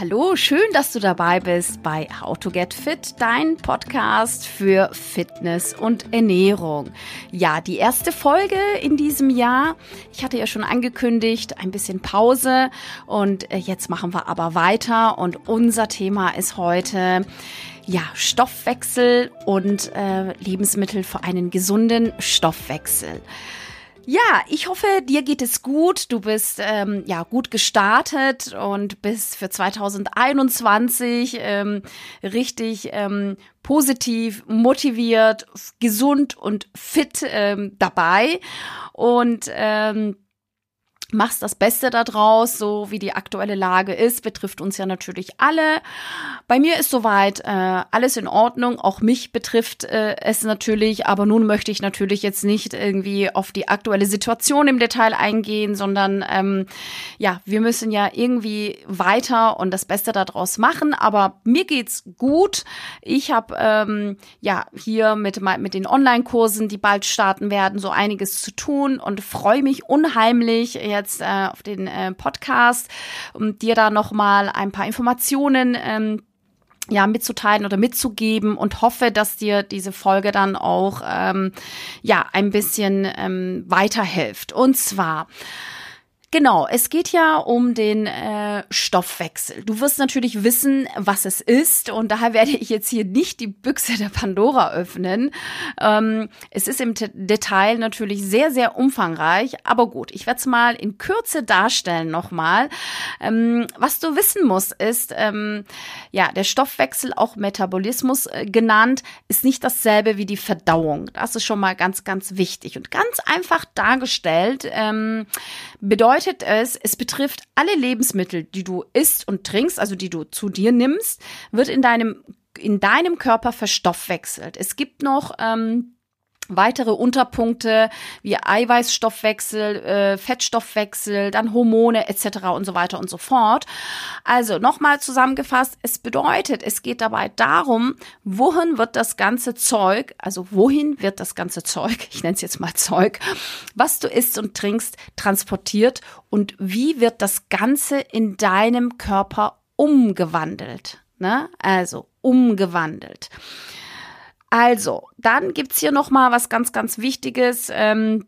Hallo, schön, dass du dabei bist bei How to Get Fit, dein Podcast für Fitness und Ernährung. Ja, die erste Folge in diesem Jahr. Ich hatte ja schon angekündigt, ein bisschen Pause und äh, jetzt machen wir aber weiter und unser Thema ist heute ja, Stoffwechsel und äh, Lebensmittel für einen gesunden Stoffwechsel. Ja, ich hoffe, dir geht es gut. Du bist ähm, ja gut gestartet und bist für 2021 ähm, richtig ähm, positiv, motiviert, gesund und fit ähm, dabei. Und ähm, machst das Beste daraus, so wie die aktuelle Lage ist, betrifft uns ja natürlich alle. Bei mir ist soweit äh, alles in Ordnung, auch mich betrifft äh, es natürlich, aber nun möchte ich natürlich jetzt nicht irgendwie auf die aktuelle Situation im Detail eingehen, sondern ähm, ja, wir müssen ja irgendwie weiter und das Beste daraus machen, aber mir geht's gut. Ich habe ähm, ja hier mit, mit den Online-Kursen, die bald starten werden, so einiges zu tun und freue mich unheimlich jetzt jetzt äh, auf den äh, Podcast, um dir da nochmal ein paar Informationen ähm, ja, mitzuteilen oder mitzugeben und hoffe, dass dir diese Folge dann auch ähm, ja ein bisschen ähm, weiterhilft. Und zwar Genau, es geht ja um den äh, Stoffwechsel. Du wirst natürlich wissen, was es ist und daher werde ich jetzt hier nicht die Büchse der Pandora öffnen. Ähm, es ist im T Detail natürlich sehr, sehr umfangreich, aber gut, ich werde es mal in Kürze darstellen nochmal. Ähm, was du wissen musst ist, ähm, ja, der Stoffwechsel, auch Metabolismus äh, genannt, ist nicht dasselbe wie die Verdauung. Das ist schon mal ganz, ganz wichtig und ganz einfach dargestellt ähm, bedeutet, bedeutet es, es betrifft alle Lebensmittel, die du isst und trinkst, also die du zu dir nimmst, wird in deinem in deinem Körper verstoffwechselt. Es gibt noch ähm, weitere Unterpunkte wie Eiweißstoffwechsel, äh, Fettstoffwechsel, dann Hormone etc. und so weiter und so fort. Also nochmal zusammengefasst, es bedeutet, es geht dabei darum, wohin wird das ganze Zeug, also wohin wird das ganze Zeug, ich nenne es jetzt mal Zeug, was du isst und trinkst, transportiert und wie wird das Ganze in deinem Körper umgewandelt. Ne? Also umgewandelt. Also, dann gibt's hier noch mal was ganz, ganz Wichtiges. Ähm,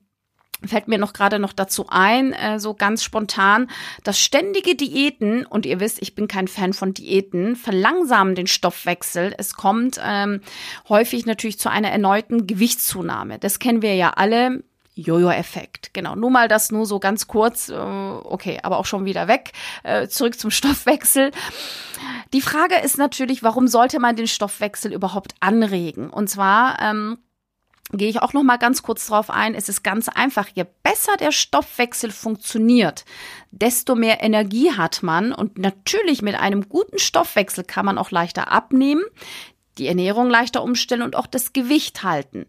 fällt mir noch gerade noch dazu ein, äh, so ganz spontan, dass ständige Diäten, und ihr wisst, ich bin kein Fan von Diäten, verlangsamen den Stoffwechsel. Es kommt ähm, häufig natürlich zu einer erneuten Gewichtszunahme. Das kennen wir ja alle. Jojo-Effekt. Genau, nur mal das nur so ganz kurz, äh, okay, aber auch schon wieder weg. Äh, zurück zum Stoffwechsel. Die Frage ist natürlich, warum sollte man den Stoffwechsel überhaupt anregen? Und zwar ähm, gehe ich auch noch mal ganz kurz drauf ein. Es ist ganz einfach. Je besser der Stoffwechsel funktioniert, desto mehr Energie hat man. Und natürlich mit einem guten Stoffwechsel kann man auch leichter abnehmen, die Ernährung leichter umstellen und auch das Gewicht halten.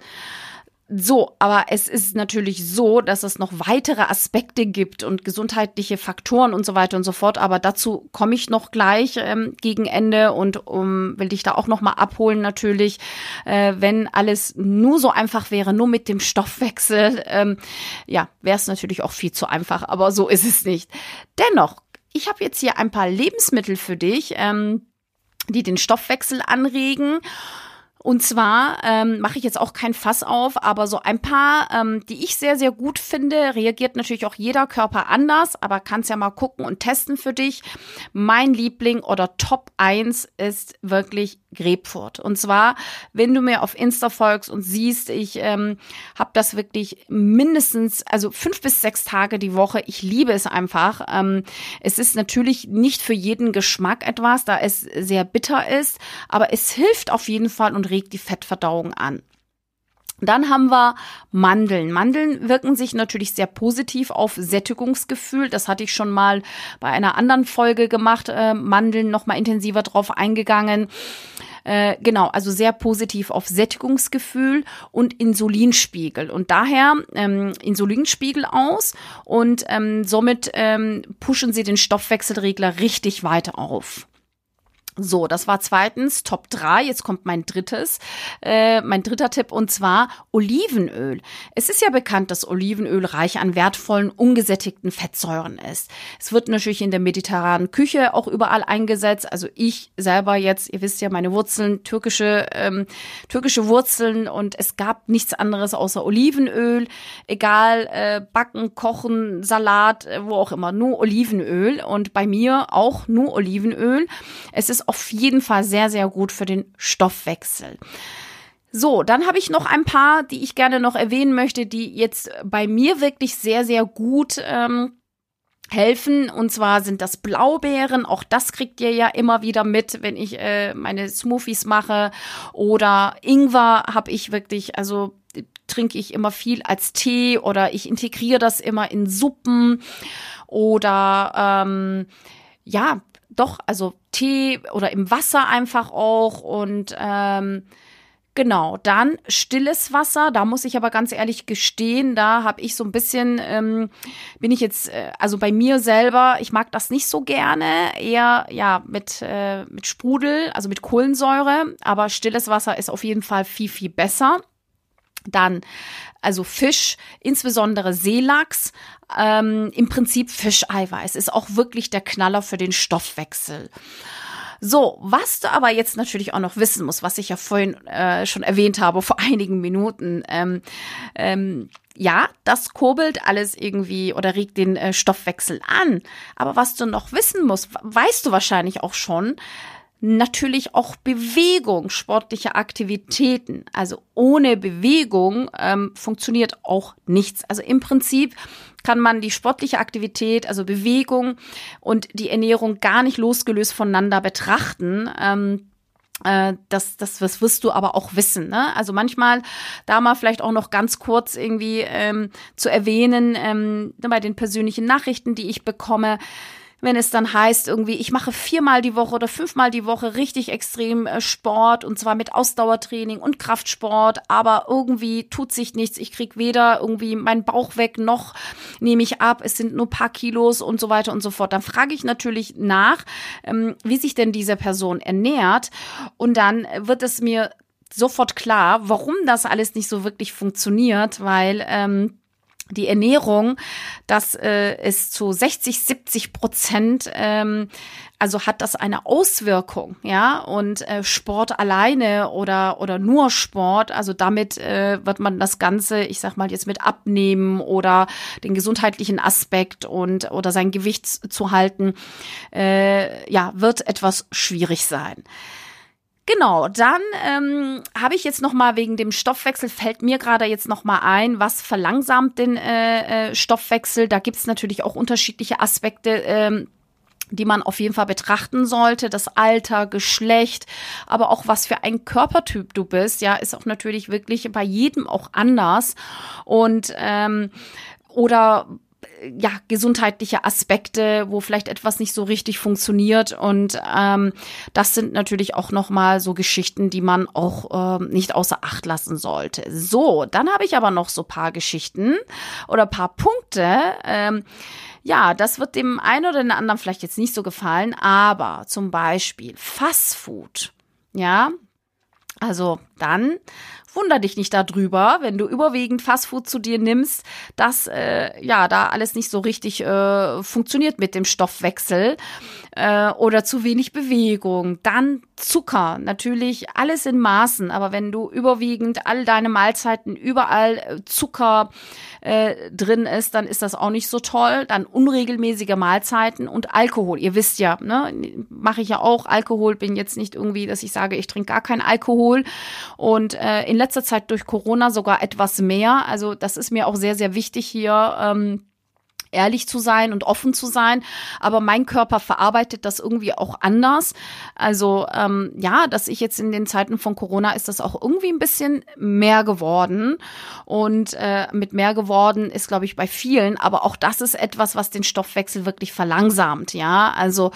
So, aber es ist natürlich so, dass es noch weitere Aspekte gibt und gesundheitliche Faktoren und so weiter und so fort. Aber dazu komme ich noch gleich ähm, gegen Ende und um, will dich da auch noch mal abholen natürlich. Äh, wenn alles nur so einfach wäre, nur mit dem Stoffwechsel, ähm, ja, wäre es natürlich auch viel zu einfach. Aber so ist es nicht. Dennoch, ich habe jetzt hier ein paar Lebensmittel für dich, ähm, die den Stoffwechsel anregen. Und zwar ähm, mache ich jetzt auch kein Fass auf, aber so ein paar, ähm, die ich sehr, sehr gut finde, reagiert natürlich auch jeder Körper anders, aber kannst ja mal gucken und testen für dich. Mein Liebling oder Top 1 ist wirklich Grapefruit. Und zwar, wenn du mir auf Insta folgst und siehst, ich ähm, habe das wirklich mindestens, also fünf bis sechs Tage die Woche. Ich liebe es einfach. Ähm, es ist natürlich nicht für jeden Geschmack etwas, da es sehr bitter ist, aber es hilft auf jeden Fall und regt die Fettverdauung an. Dann haben wir Mandeln. Mandeln wirken sich natürlich sehr positiv auf Sättigungsgefühl. Das hatte ich schon mal bei einer anderen Folge gemacht. Äh, Mandeln noch mal intensiver drauf eingegangen. Äh, genau, also sehr positiv auf Sättigungsgefühl und Insulinspiegel. Und daher ähm, Insulinspiegel aus und ähm, somit ähm, pushen sie den Stoffwechselregler richtig weiter auf. So, das war zweitens Top 3. Jetzt kommt mein drittes, äh, mein dritter Tipp und zwar Olivenöl. Es ist ja bekannt, dass Olivenöl reich an wertvollen, ungesättigten Fettsäuren ist. Es wird natürlich in der mediterranen Küche auch überall eingesetzt. Also ich selber jetzt, ihr wisst ja, meine Wurzeln, türkische, ähm, türkische Wurzeln und es gab nichts anderes außer Olivenöl. Egal, äh, backen, kochen, Salat, äh, wo auch immer, nur Olivenöl und bei mir auch nur Olivenöl. Es ist auf jeden Fall sehr, sehr gut für den Stoffwechsel. So, dann habe ich noch ein paar, die ich gerne noch erwähnen möchte, die jetzt bei mir wirklich sehr, sehr gut ähm, helfen. Und zwar sind das Blaubeeren. Auch das kriegt ihr ja immer wieder mit, wenn ich äh, meine Smoothies mache. Oder Ingwer habe ich wirklich, also trinke ich immer viel als Tee oder ich integriere das immer in Suppen oder ähm, ja, doch, also Tee oder im Wasser einfach auch und ähm, Genau, dann stilles Wasser. Da muss ich aber ganz ehrlich gestehen, da habe ich so ein bisschen, ähm, bin ich jetzt, äh, also bei mir selber, ich mag das nicht so gerne, eher ja mit, äh, mit Sprudel, also mit Kohlensäure. Aber stilles Wasser ist auf jeden Fall viel, viel besser. Dann also Fisch, insbesondere Seelachs, ähm, im Prinzip Fischeiweiß ist auch wirklich der Knaller für den Stoffwechsel. So, was du aber jetzt natürlich auch noch wissen musst, was ich ja vorhin äh, schon erwähnt habe, vor einigen Minuten, ähm, ähm, ja, das kurbelt alles irgendwie oder regt den äh, Stoffwechsel an. Aber was du noch wissen musst, weißt du wahrscheinlich auch schon, natürlich auch Bewegung, sportliche Aktivitäten. Also ohne Bewegung ähm, funktioniert auch nichts. Also im Prinzip kann man die sportliche Aktivität, also Bewegung und die Ernährung gar nicht losgelöst voneinander betrachten. Ähm, äh, das, das, das wirst du aber auch wissen. Ne? Also manchmal da mal vielleicht auch noch ganz kurz irgendwie ähm, zu erwähnen ähm, bei den persönlichen Nachrichten, die ich bekomme wenn es dann heißt, irgendwie, ich mache viermal die Woche oder fünfmal die Woche richtig extrem äh, Sport und zwar mit Ausdauertraining und Kraftsport, aber irgendwie tut sich nichts. Ich krieg weder irgendwie meinen Bauch weg noch nehme ich ab. Es sind nur paar Kilos und so weiter und so fort. Dann frage ich natürlich nach, ähm, wie sich denn diese Person ernährt und dann wird es mir sofort klar, warum das alles nicht so wirklich funktioniert, weil ähm, die Ernährung, das äh, ist zu 60, 70 Prozent, ähm, also hat das eine Auswirkung, ja, und äh, Sport alleine oder oder nur Sport, also damit äh, wird man das Ganze, ich sag mal jetzt mit abnehmen oder den gesundheitlichen Aspekt und oder sein Gewicht zu halten, äh, ja, wird etwas schwierig sein. Genau, dann ähm, habe ich jetzt noch mal wegen dem Stoffwechsel fällt mir gerade jetzt noch mal ein, was verlangsamt den äh, äh, Stoffwechsel. Da gibt es natürlich auch unterschiedliche Aspekte. Ähm, die man auf jeden Fall betrachten sollte. Das Alter, Geschlecht, aber auch was für ein Körpertyp du bist, ja, ist auch natürlich wirklich bei jedem auch anders. Und ähm, oder ja, gesundheitliche Aspekte, wo vielleicht etwas nicht so richtig funktioniert. Und ähm, das sind natürlich auch nochmal so Geschichten, die man auch ähm, nicht außer Acht lassen sollte. So, dann habe ich aber noch so paar Geschichten oder paar Punkte. Ähm, ja, das wird dem einen oder den anderen vielleicht jetzt nicht so gefallen, aber zum Beispiel Fastfood. Ja, also dann wunder dich nicht darüber, wenn du überwiegend Fastfood zu dir nimmst, dass äh, ja da alles nicht so richtig äh, funktioniert mit dem Stoffwechsel äh, oder zu wenig Bewegung. Dann Zucker, natürlich alles in Maßen, aber wenn du überwiegend all deine Mahlzeiten überall äh, Zucker äh, drin ist, dann ist das auch nicht so toll. Dann unregelmäßige Mahlzeiten und Alkohol. Ihr wisst ja, ne, mache ich ja auch Alkohol, bin jetzt nicht irgendwie, dass ich sage, ich trinke gar keinen Alkohol und äh, in letzter Zeit durch Corona sogar etwas mehr. Also das ist mir auch sehr, sehr wichtig hier. Ähm, ehrlich zu sein und offen zu sein. Aber mein Körper verarbeitet das irgendwie auch anders. Also ähm, ja, dass ich jetzt in den Zeiten von Corona ist das auch irgendwie ein bisschen mehr geworden. Und äh, mit mehr geworden ist, glaube ich, bei vielen. Aber auch das ist etwas, was den Stoffwechsel wirklich verlangsamt. Ja, also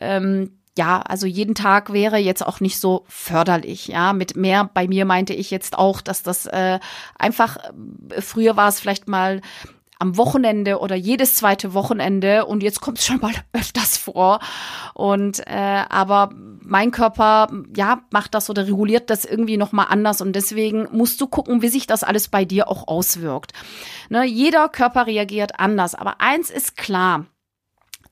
ähm, ja, also jeden Tag wäre jetzt auch nicht so förderlich. Ja, mit mehr bei mir meinte ich jetzt auch, dass das äh, einfach, äh, früher war es vielleicht mal am Wochenende oder jedes zweite Wochenende und jetzt kommt es schon mal öfters vor. Und äh, aber mein Körper ja macht das oder reguliert das irgendwie noch mal anders und deswegen musst du gucken, wie sich das alles bei dir auch auswirkt. Ne, jeder Körper reagiert anders, aber eins ist klar: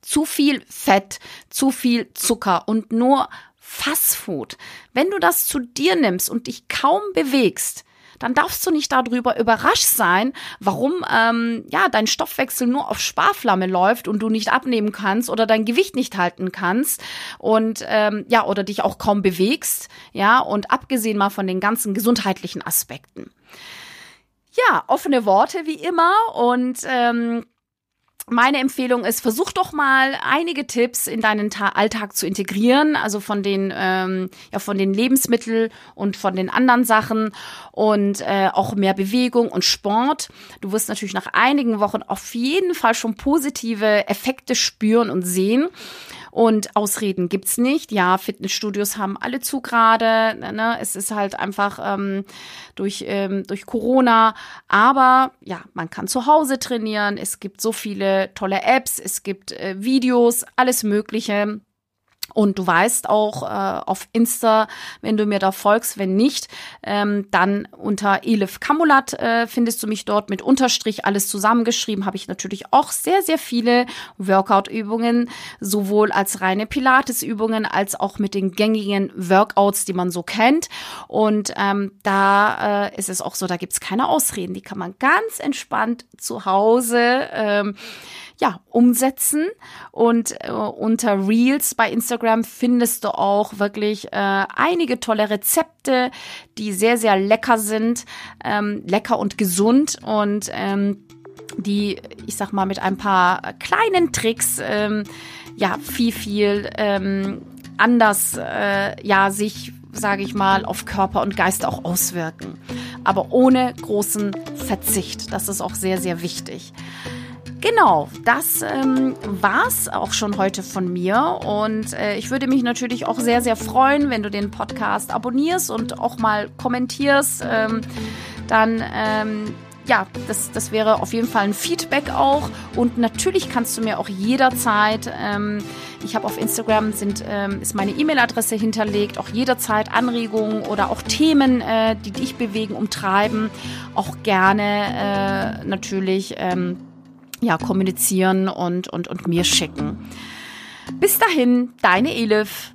Zu viel Fett, zu viel Zucker und nur Fastfood. Wenn du das zu dir nimmst und dich kaum bewegst, dann darfst du nicht darüber überrascht sein, warum ähm, ja dein Stoffwechsel nur auf Sparflamme läuft und du nicht abnehmen kannst oder dein Gewicht nicht halten kannst und ähm, ja oder dich auch kaum bewegst, ja und abgesehen mal von den ganzen gesundheitlichen Aspekten. Ja, offene Worte wie immer und ähm, meine Empfehlung ist, versuch doch mal einige Tipps in deinen Ta Alltag zu integrieren, also von den ähm, ja von den Lebensmitteln und von den anderen Sachen und äh, auch mehr Bewegung und Sport. Du wirst natürlich nach einigen Wochen auf jeden Fall schon positive Effekte spüren und sehen. Und Ausreden gibt's nicht. Ja, Fitnessstudios haben alle zu gerade. Ne? Es ist halt einfach ähm, durch, ähm, durch Corona. Aber ja, man kann zu Hause trainieren. Es gibt so viele tolle Apps. Es gibt äh, Videos, alles Mögliche. Und du weißt auch äh, auf Insta, wenn du mir da folgst, wenn nicht, ähm, dann unter Elif Kamulat äh, findest du mich dort mit Unterstrich alles zusammengeschrieben. Habe ich natürlich auch sehr, sehr viele Workout-Übungen, sowohl als reine Pilates-Übungen als auch mit den gängigen Workouts, die man so kennt. Und ähm, da äh, ist es auch so, da gibt's keine Ausreden. Die kann man ganz entspannt zu Hause ähm, ja, umsetzen. Und äh, unter Reels bei Instagram findest du auch wirklich äh, einige tolle Rezepte, die sehr, sehr lecker sind, ähm, lecker und gesund und ähm, die, ich sag mal, mit ein paar kleinen Tricks ähm, ja viel, viel ähm, anders äh, ja sich sage ich mal, auf Körper und Geist auch auswirken. Aber ohne großen Verzicht. Das ist auch sehr, sehr wichtig. Genau, das ähm, war's auch schon heute von mir. Und äh, ich würde mich natürlich auch sehr, sehr freuen, wenn du den Podcast abonnierst und auch mal kommentierst. Ähm, dann ähm, ja, das, das wäre auf jeden Fall ein Feedback auch. Und natürlich kannst du mir auch jederzeit, ähm, ich habe auf Instagram sind, ähm, ist meine E-Mail-Adresse hinterlegt, auch jederzeit Anregungen oder auch Themen, äh, die dich bewegen, umtreiben, auch gerne äh, natürlich. Ähm, ja, kommunizieren und, und, und mir schicken. Bis dahin, deine Elif.